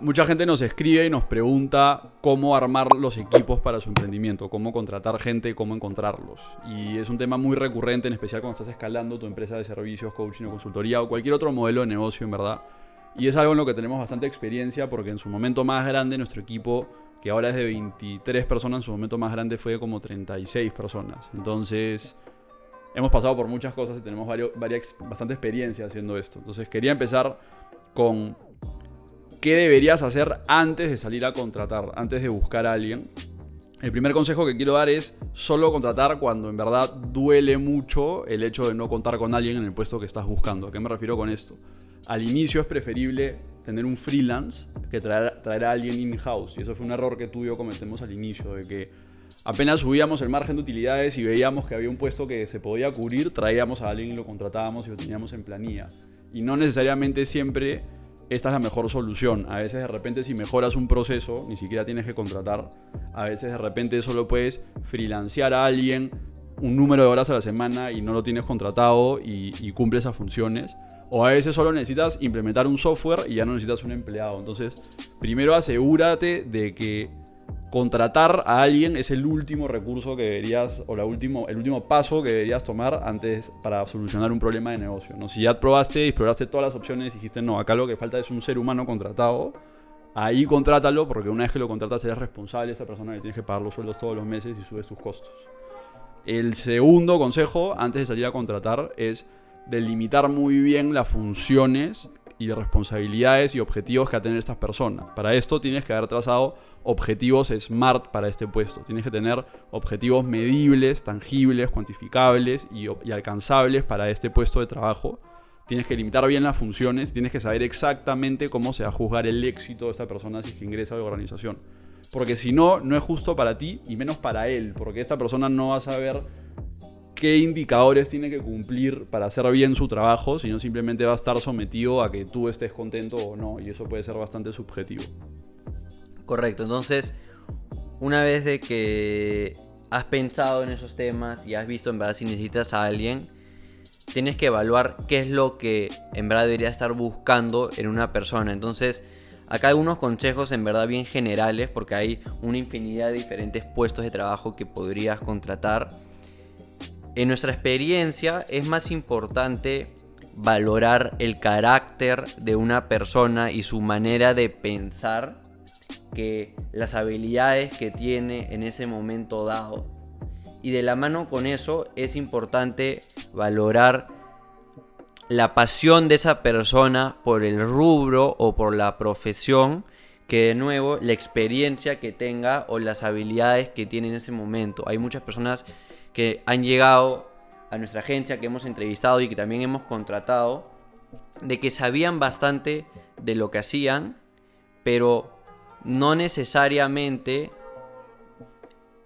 Mucha gente nos escribe y nos pregunta cómo armar los equipos para su emprendimiento, cómo contratar gente, cómo encontrarlos. Y es un tema muy recurrente, en especial cuando estás escalando tu empresa de servicios, coaching o consultoría o cualquier otro modelo de negocio, en verdad. Y es algo en lo que tenemos bastante experiencia porque en su momento más grande nuestro equipo, que ahora es de 23 personas, en su momento más grande fue de como 36 personas. Entonces, hemos pasado por muchas cosas y tenemos varias, bastante experiencia haciendo esto. Entonces, quería empezar con ¿Qué deberías hacer antes de salir a contratar, antes de buscar a alguien? El primer consejo que quiero dar es solo contratar cuando en verdad duele mucho el hecho de no contar con alguien en el puesto que estás buscando. ¿A qué me refiero con esto? Al inicio es preferible tener un freelance que traer, traer a alguien in-house. Y eso fue un error que tú y yo cometemos al inicio, de que apenas subíamos el margen de utilidades y veíamos que había un puesto que se podía cubrir, traíamos a alguien y lo contratábamos y lo teníamos en planilla. Y no necesariamente siempre esta es la mejor solución. A veces de repente si mejoras un proceso, ni siquiera tienes que contratar. A veces de repente solo puedes freelancear a alguien un número de horas a la semana y no lo tienes contratado y, y cumple esas funciones. O a veces solo necesitas implementar un software y ya no necesitas un empleado. Entonces, primero asegúrate de que contratar a alguien es el último recurso que deberías, o la último, el último paso que deberías tomar antes para solucionar un problema de negocio. ¿no? Si ya probaste exploraste todas las opciones dijiste, no, acá lo que falta es un ser humano contratado, ahí contrátalo porque una vez que lo contratas eres responsable de esta persona que tienes que pagar los sueldos todos los meses y subes tus costos. El segundo consejo antes de salir a contratar es delimitar muy bien las funciones y responsabilidades y objetivos que va a tener estas personas. Para esto tienes que haber trazado objetivos SMART para este puesto. Tienes que tener objetivos medibles, tangibles, cuantificables y, alcanzables para este puesto de trabajo. Tienes que limitar bien las funciones, tienes que saber exactamente cómo se va a juzgar el éxito de esta persona si es ingresa a la organización. Porque si no, no es justo para ti y menos para él, porque esta persona no va a saber qué indicadores tiene que cumplir para hacer bien su trabajo, sino simplemente va a estar sometido a que tú estés contento o no, y eso puede ser bastante subjetivo. Correcto, entonces, una vez de que has pensado en esos temas y has visto en verdad si necesitas a alguien, tienes que evaluar qué es lo que en verdad debería estar buscando en una persona. Entonces, acá hay unos consejos en verdad bien generales porque hay una infinidad de diferentes puestos de trabajo que podrías contratar en nuestra experiencia es más importante valorar el carácter de una persona y su manera de pensar que las habilidades que tiene en ese momento dado. Y de la mano con eso es importante valorar la pasión de esa persona por el rubro o por la profesión que de nuevo la experiencia que tenga o las habilidades que tiene en ese momento. Hay muchas personas que han llegado a nuestra agencia, que hemos entrevistado y que también hemos contratado, de que sabían bastante de lo que hacían, pero no necesariamente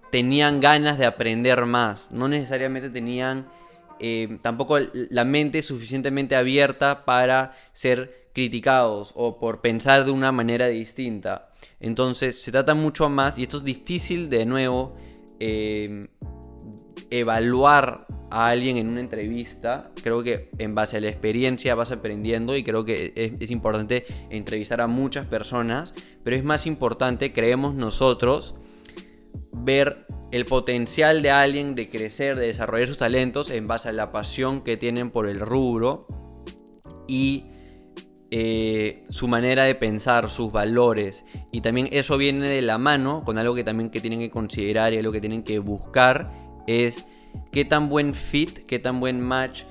tenían ganas de aprender más, no necesariamente tenían eh, tampoco la mente suficientemente abierta para ser criticados o por pensar de una manera distinta. Entonces se trata mucho más, y esto es difícil de nuevo, eh, evaluar a alguien en una entrevista, creo que en base a la experiencia vas aprendiendo y creo que es, importante entrevistar a muchas personas, pero es más importante, creemos nosotros, ver el potencial de alguien de crecer, de desarrollar sus talentos en base a la pasión que tienen por el rubro y eh, su manera de pensar, sus valores. Y también eso viene de la mano con algo que también que tienen que considerar y algo que tienen que buscar es qué tan buen fit, qué tan buen match,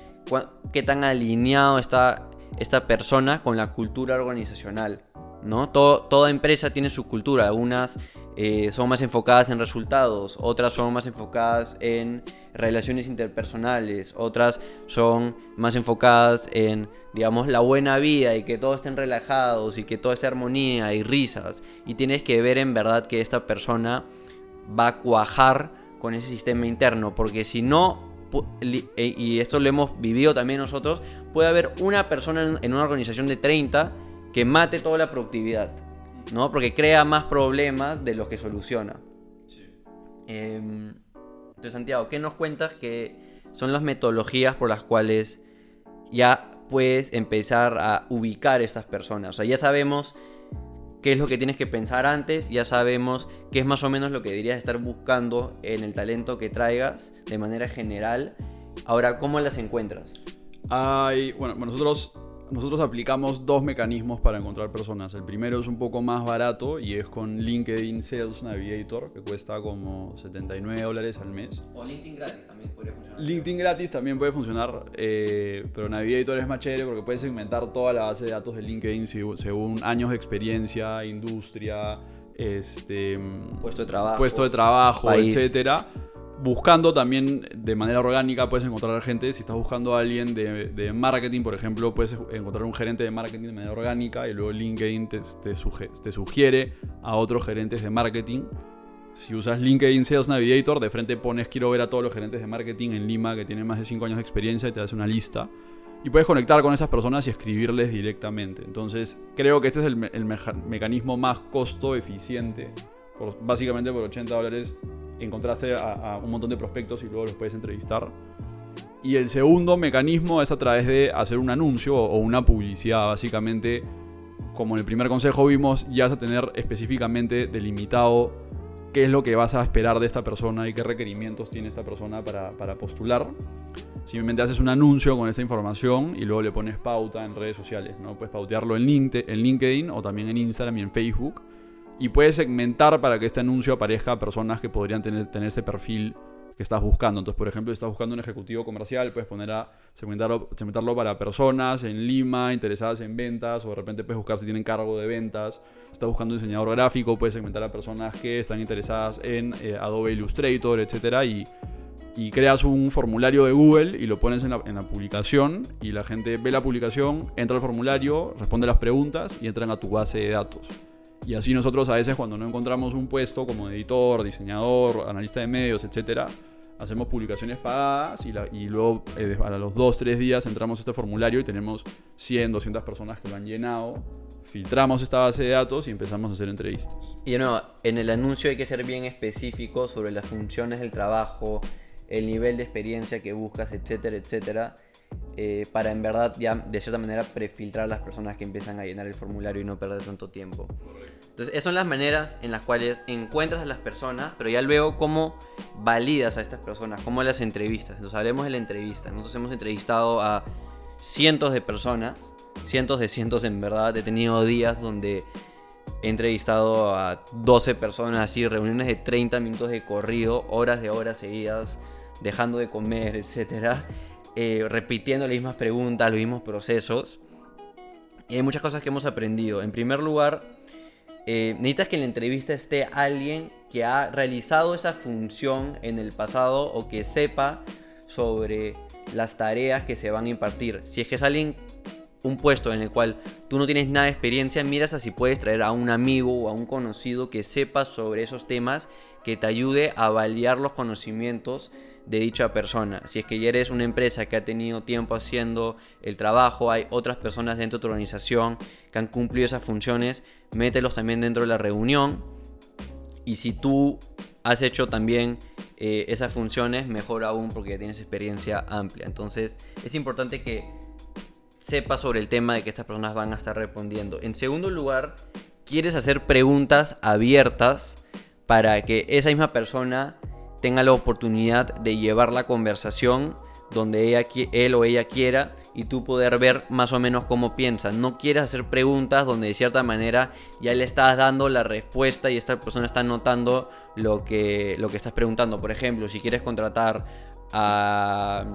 qué tan alineado está esta persona con la cultura organizacional. ¿no? toda empresa tiene su cultura, algunas eh, son más enfocadas en resultados, otras son más enfocadas en relaciones interpersonales, otras son más enfocadas en, digamos, la buena vida y que todos estén relajados y que todo esté armonía y risas. Y tienes que ver en verdad que esta persona va a cuajar con ese sistema interno, porque si no, eh, y esto lo hemos vivido también nosotros, puede haber una persona en una organización de 30 que mate toda la productividad, ¿no? Porque crea más problemas de los que soluciona. Em, entonces, Santiago, ¿qué nos cuentas que son las metodologías por las cuales ya puedes empezar a ubicar estas personas? O sea, ya sabemos qué es lo que tienes que pensar antes, ya sabemos qué es más o menos lo que deberías estar buscando en el talento que traigas de manera general. Ahora, ¿cómo las encuentras? Hay, bueno, nosotros nosotros aplicamos dos mecanismos para encontrar personas. El primero es un poco más barato y es con LinkedIn Sales Navigator, que cuesta como 79 dólares al mes. O LinkedIn gratis también podría funcionar. LinkedIn gratis también puede funcionar, eh, pero Navigator es más chévere porque puedes segmentar toda la base de datos de LinkedIn según años de experiencia, industria, este, puesto de trabajo, puesto de trabajo etcétera buscando también de manera orgánica puedes encontrar gente. Si estás buscando a alguien de, marketing, por ejemplo, puedes encontrar un gerente de marketing de manera orgánica y luego LinkedIn te, te, sugiere a otros gerentes de marketing. Si usas LinkedIn Sales Navigator, de frente pones quiero ver a todos los gerentes de marketing en Lima que tienen más de 5 años de experiencia y te das una lista. Y puedes conectar con esas personas y escribirles directamente. Entonces, creo que este es el, mecanismo más costo eficiente. Básicamente por 80 dólares encontraste a, un montón de prospectos y luego los puedes entrevistar. Y el segundo mecanismo es a través de hacer un anuncio o una publicidad. Básicamente, como en el primer consejo vimos, ya vas a tener específicamente delimitado qué es lo que vas a esperar de esta persona y qué requerimientos tiene esta persona para, postular. Simplemente haces un anuncio con esa información y luego le pones pauta en redes sociales. ¿no? Puedes pautearlo en LinkedIn o también en Instagram y en Facebook y puedes segmentar para que este anuncio aparezca a personas que podrían tener, tener ese perfil que estás buscando. Entonces, por ejemplo, si estás buscando un ejecutivo comercial, puedes poner a segmentarlo, segmentarlo para personas en Lima interesadas en ventas, o de repente puedes buscar si tienen cargo de ventas. Si estás buscando un diseñador gráfico, puedes segmentar a personas que están interesadas en eh, Adobe Illustrator, etc. Y, y, creas un formulario de Google y lo pones en la, en la publicación, y la gente ve la publicación, entra al formulario, responde las preguntas y entran a tu base de datos. Y así nosotros a veces cuando no encontramos un puesto como editor, diseñador, analista de medios, etcétera, hacemos publicaciones pagadas y, luego eh, a los 2, 3 días entramos a este formulario y tenemos 100, 200 personas que lo han llenado. Filtramos esta base de datos y empezamos a hacer entrevistas. Y no, en el anuncio hay que ser bien específico sobre las funciones del trabajo, el nivel de experiencia que buscas, etcétera, etcétera eh, para en verdad ya de cierta manera prefiltrar a las personas que empiezan a llenar el formulario y no perder tanto tiempo. Entonces, esas son las maneras en las cuales encuentras a las personas, pero ya luego cómo validas a estas personas, cómo las entrevistas. Entonces, hablemos de la entrevista. Nosotros hemos entrevistado a cientos de personas, cientos de cientos en verdad. He tenido días donde he entrevistado a 12 personas, así, reuniones de 30 minutos de corrido, horas de horas seguidas, dejando de comer, etcétera eh, repitiendo las mismas preguntas, los mismos procesos. Y hay muchas cosas que hemos aprendido. En primer lugar, eh, necesitas que en la entrevista esté alguien que ha realizado esa función en el pasado o que sepa sobre las tareas que se van a impartir. Si es que es alguien, un puesto en el cual tú no tienes nada de experiencia, miras a si puedes traer a un amigo o a un conocido que sepa sobre esos temas, que te ayude a validar los conocimientos de dicha persona. Si es que ya eres una empresa que ha tenido tiempo haciendo el trabajo, hay otras personas dentro de tu organización que han cumplido esas funciones, mételos también dentro de la reunión. Y si tú has hecho también eh, esas funciones, mejor aún porque tienes experiencia amplia. Entonces es importante que sepas sobre el tema de que estas personas van a estar respondiendo. En segundo lugar, quieres hacer preguntas abiertas para que esa misma persona tenga la oportunidad de llevar la conversación donde ella, él o ella quiera y tú poder ver más o menos cómo piensa. No quieres hacer preguntas donde de cierta manera ya le estás dando la respuesta y esta persona está notando lo que, lo que estás preguntando. Por ejemplo, si quieres contratar a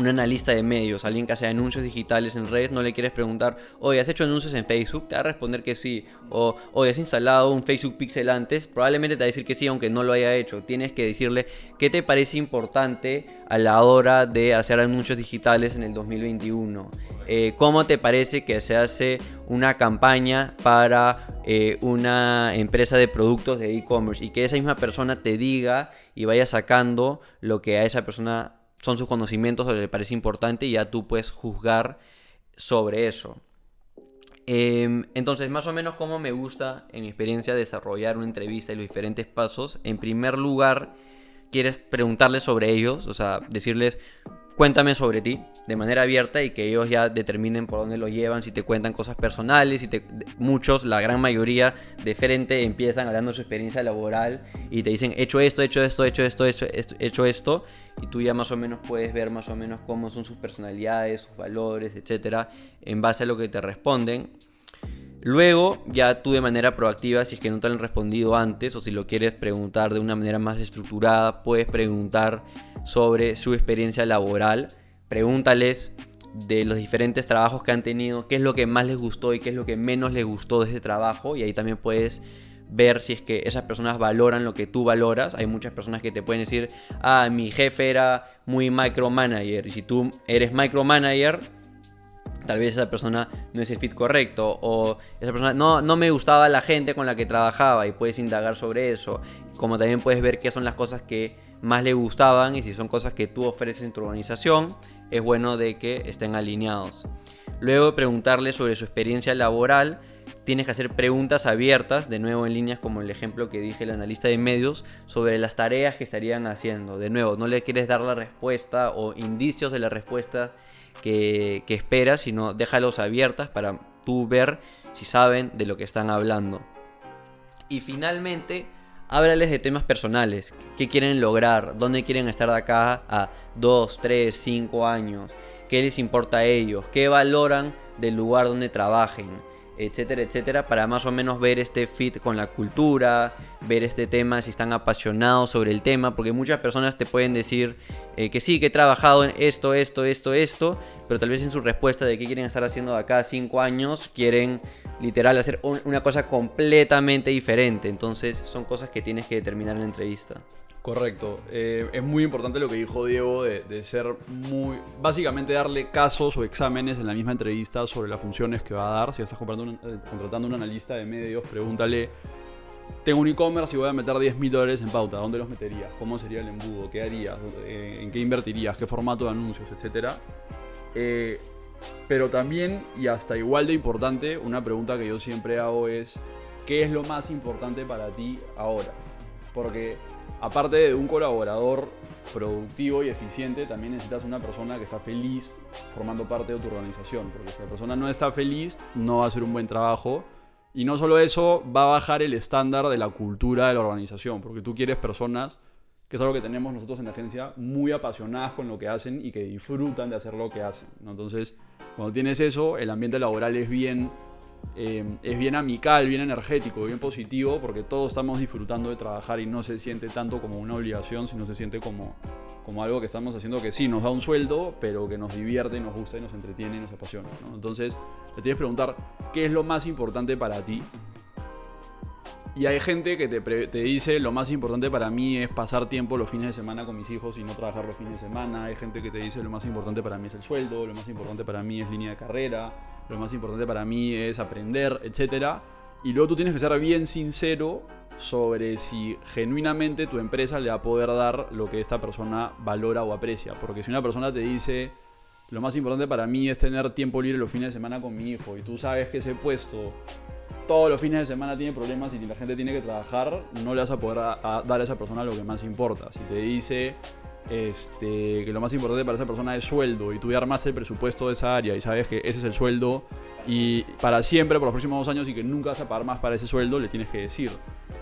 un analista de medios, alguien que hace anuncios digitales en redes, no le quieres preguntar, oye, ¿has hecho anuncios en Facebook? Te va a responder que sí. O, oye, ¿has instalado un Facebook Pixel antes? Probablemente te va a decir que sí, aunque no lo haya hecho. Tienes que decirle qué te parece importante a la hora de hacer anuncios digitales en el 2021. Eh, ¿Cómo te parece que se hace una campaña para eh, una empresa de productos de e-commerce? Y que esa misma persona te diga y vaya sacando lo que a esa persona son sus conocimientos o le parece importante y ya tú puedes juzgar sobre eso. Em, entonces, más o menos como me gusta en mi experiencia desarrollar una entrevista y los diferentes pasos. En primer lugar, quieres preguntarles sobre ellos, o sea, decirles cuéntame sobre ti de manera abierta y que ellos ya determinen por dónde lo llevan, si te cuentan cosas personales, si te, muchos, la gran mayoría de frente empiezan hablando de su experiencia laboral y te dicen, hecho esto, hecho esto, hecho esto, hecho esto, hecho esto, y tú ya más o menos puedes ver más o menos cómo son sus personalidades, sus valores, etcétera, en base a lo que te responden. Luego, ya tú de manera proactiva, si es que no te han respondido antes o si lo quieres preguntar de una manera más estructurada, puedes preguntar sobre su experiencia laboral. Pregúntales de los diferentes trabajos que han tenido, qué es lo que más les gustó y qué es lo que menos les gustó de ese trabajo. Y ahí también puedes ver si es que esas personas valoran lo que tú valoras. Hay muchas personas que te pueden decir, ah, mi jefe era muy micromanager. Y si tú eres micromanager, tal vez esa persona no es el fit correcto. O esa persona no, no me gustaba la gente con la que trabajaba y puedes indagar sobre eso. Como también puedes ver qué son las cosas que más le gustaban y si son cosas que tú ofreces en tu organización, es bueno de que estén alineados. Luego preguntarle sobre su experiencia laboral, tienes que hacer preguntas abiertas, de nuevo en líneas como el ejemplo que dije el analista de medios, sobre las tareas que estarían haciendo. De nuevo, no le quieres dar la respuesta o indicios de la respuesta que, que esperas, sino déjalos abiertas para tú ver si saben de lo que están hablando. Y finalmente, háblales de temas personales, qué quieren lograr, dónde quieren estar de acá a 2, 3, 5 años, qué les importa a ellos, qué valoran del lugar donde trabajen etcétera, etcétera, para más o menos ver este fit con la cultura, ver este tema, si están apasionados sobre el tema, porque muchas personas te pueden decir eh, que sí, que he trabajado en esto, esto, esto, esto, pero tal vez en su respuesta de qué quieren estar haciendo de acá cinco años, quieren literal hacer una cosa completamente diferente. Entonces son cosas que tienes que determinar en la entrevista. Correcto. Eh, es muy importante lo que dijo Diego de, ser muy. Básicamente darle casos o exámenes en la misma entrevista sobre las funciones que va a dar. Si estás eh, contratando un analista de medios, pregúntale. Tengo un e-commerce y voy a meter 10 mil dólares en pauta. ¿Dónde los meterías? ¿Cómo sería el embudo? ¿Qué harías? Eh, ¿En qué invertirías? ¿Qué formato de anuncios? Etcétera. pero también, y hasta igual de importante, una pregunta que yo siempre hago es: ¿qué es lo más importante para ti ahora? Porque aparte de un colaborador productivo y eficiente, también necesitas una persona que está feliz formando parte de tu organización. Porque si la persona no está feliz, no va a hacer un buen trabajo. Y no solo eso, va a bajar el estándar de la cultura de la organización. Porque tú quieres personas, que es algo que tenemos nosotros en la agencia, muy apasionadas con lo que hacen y que disfrutan de hacer lo que hacen. Entonces, cuando tienes eso, el ambiente laboral es bien eh, es bien amical, bien energético, bien positivo, porque todos estamos disfrutando de trabajar y no se siente tanto como una obligación, sino se siente como, como algo que estamos haciendo que sí, nos da un sueldo, pero que nos divierte, nos gusta y nos entretiene y nos apasiona. Entonces, te tienes que preguntar, ¿qué es lo más importante para ti? Y hay gente que te, te, dice lo más importante para mí es pasar tiempo los fines de semana con mis hijos y no trabajar los fines de semana. Hay gente que te dice lo más importante para mí es el sueldo, lo más importante para mí es línea de carrera lo más importante para mí es aprender, etc. Y luego tú tienes que ser bien sincero sobre si genuinamente tu empresa le va a poder dar lo que esta persona valora o aprecia. Porque si una persona te dice, lo más importante para mí es tener tiempo libre los fines de semana con mi hijo, y tú sabes que ese puesto todos los fines de semana tiene problemas y la gente tiene que trabajar, no le vas a poder dar a esa persona lo que más importa. Si te dice, este, que lo más importante para esa persona es sueldo y tú ya armaste el presupuesto de esa área y sabes que ese es el sueldo y para siempre, por los próximos dos años y que nunca vas a pagar más para ese sueldo, le tienes que decir.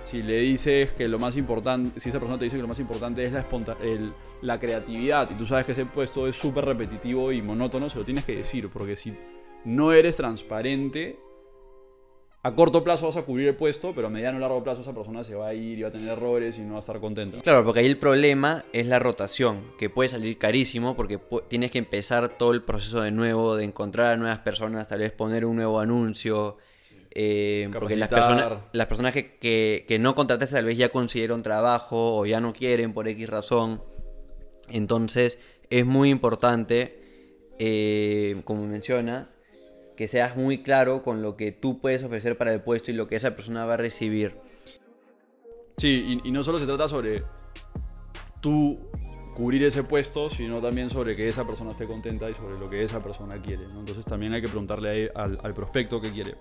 Si le dices que lo más importante, si esa persona te dice que lo más importante es la, la creatividad y tú sabes que ese puesto es súper repetitivo y monótono, se lo tienes que decir, porque si no eres transparente, a corto plazo vas a cubrir el puesto, pero a mediano o largo plazo esa persona se va a ir y va a tener errores y no va a estar contenta. Claro, porque ahí el problema es la rotación, que puede salir carísimo porque tienes que empezar todo el proceso de nuevo, de encontrar a nuevas personas, tal vez poner un nuevo anuncio. Eh, porque las personas, las personas que, que, no contrataste tal vez ya consiguieron trabajo o ya no quieren por X razón. Entonces es muy importante, eh, como mencionas, que seas muy claro con lo que tú puedes ofrecer para el puesto y lo que esa persona va a recibir. Sí, y, no solo se trata sobre tú cubrir ese puesto, sino también sobre que esa persona esté contenta y sobre lo que esa persona quiere. Entonces también hay que preguntarle al, al prospecto qué quiere.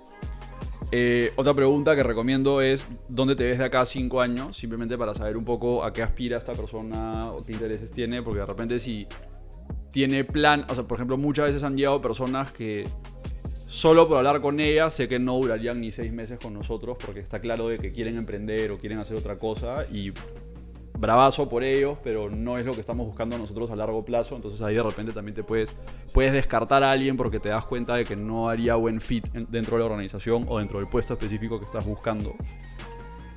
Eh, otra pregunta que recomiendo es dónde te ves de acá a cinco años, simplemente para saber un poco a qué aspira esta persona o qué intereses tiene, porque de repente si tiene plan, o sea, por ejemplo, muchas veces han llegado personas que solo por hablar con ellas sé que no durarían ni seis meses con nosotros porque está claro de que quieren emprender o quieren hacer otra cosa y bravazo por ellos, pero no es lo que estamos buscando nosotros a largo plazo. Entonces ahí de repente también te puedes, puedes descartar a alguien porque te das cuenta de que no haría buen fit dentro de la organización o dentro del puesto específico que estás buscando.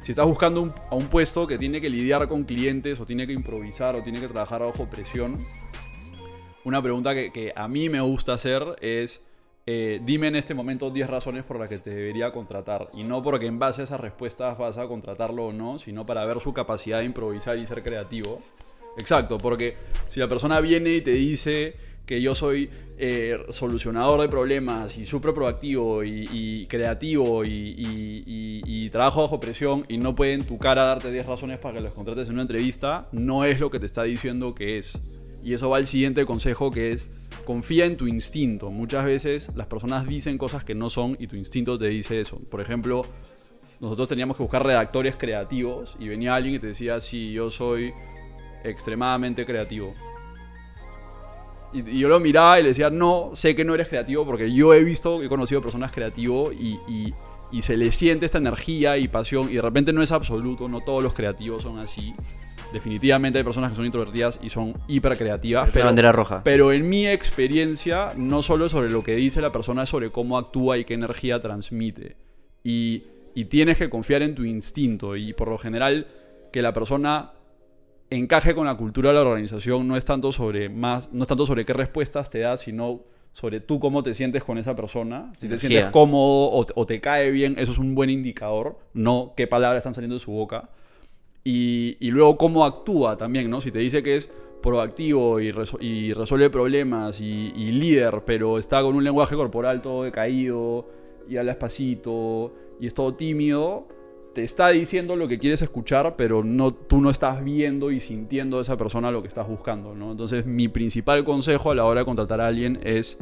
Si estás buscando a un puesto que tiene que lidiar con clientes o tiene que improvisar o tiene que trabajar bajo presión, una pregunta que a mí me gusta hacer es eh, dime en este momento 10 razones por las que te debería contratar. Y no porque en base a esas respuestas vas a contratarlo o no, sino para ver su capacidad de improvisar y ser creativo. Exacto, porque si la persona viene y te dice que yo soy eh, solucionador de problemas y súper proactivo y, creativo y, trabajo bajo presión y no puede en tu cara darte 10 razones para que los contrates en una entrevista, no es lo que te está diciendo que es. Y eso va al siguiente consejo que es confía en tu instinto. Muchas veces las personas dicen cosas que no son y tu instinto te dice eso. Por ejemplo, nosotros teníamos que buscar redactores creativos y venía alguien y te decía, sí, yo soy extremadamente creativo. Y, yo lo miraba y le decía, no, sé que no eres creativo porque yo he visto, he conocido personas creativos y, y se le siente esta energía y pasión y de repente no es absoluto, no todos los creativos son así. Definitivamente hay personas que son introvertidas y son hiper creativas. Pero, bandera roja. Pero en mi experiencia, no solo es sobre lo que dice la persona, es sobre cómo actúa y qué energía transmite. Y, y tienes que confiar en tu instinto. Y por lo general, que la persona encaje con la cultura de la organización no es tanto sobre más, no es tanto sobre qué respuestas te das, sino sobre tú cómo te sientes con esa persona. Si te sientes cómodo o o te, cae bien, eso es un buen indicador, no qué palabras están saliendo de su boca. Y, luego cómo actúa también, ¿no? Si te dice que es proactivo y, resuelve problemas y, líder, pero está con un lenguaje corporal todo decaído y habla despacito y es todo tímido, te está diciendo lo que quieres escuchar, pero no, tú no estás viendo y sintiendo a esa persona lo que estás buscando, ¿no? Entonces mi principal consejo a la hora de contratar a alguien es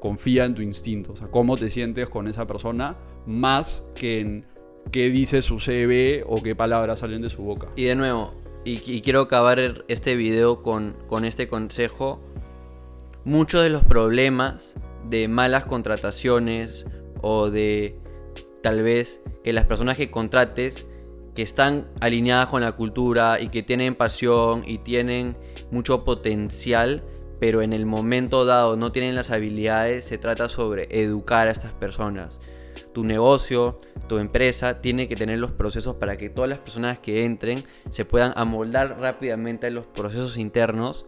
confía en tu instinto, o sea, cómo te sientes con esa persona, más que en qué dice su CV o qué palabras salen de su boca. Y de nuevo, y, quiero acabar este video con, con este consejo, muchos de los problemas de malas contrataciones o de tal vez que las personas que contrates que están alineadas con la cultura y que tienen pasión y tienen mucho potencial, pero en el momento dado no tienen las habilidades, se trata sobre educar a estas personas. Tu negocio, tu empresa tiene que tener los procesos para que todas las personas que entren se puedan amoldar rápidamente a los procesos internos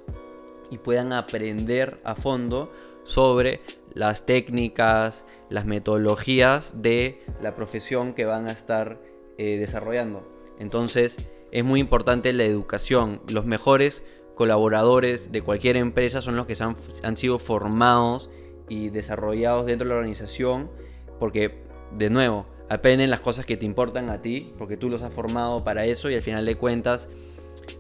y puedan aprender a fondo sobre las técnicas, las metodologías de la profesión que van a estar eh, desarrollando. Entonces es muy importante la educación. Los mejores colaboradores de cualquier empresa son los que han, han sido formados y desarrollados dentro de la organización porque, de nuevo, aprenden las cosas que te importan a ti, porque tú los has formado para eso y al final de cuentas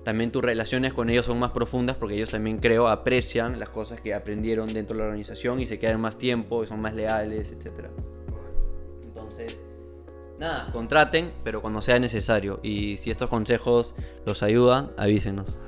también tus relaciones con ellos son más profundas porque ellos también creo aprecian las cosas que aprendieron dentro de la organización y se quedan más tiempo y son más leales, etc. Entonces, nada, contraten, pero cuando sea necesario. Y si estos consejos los ayudan, avísenos.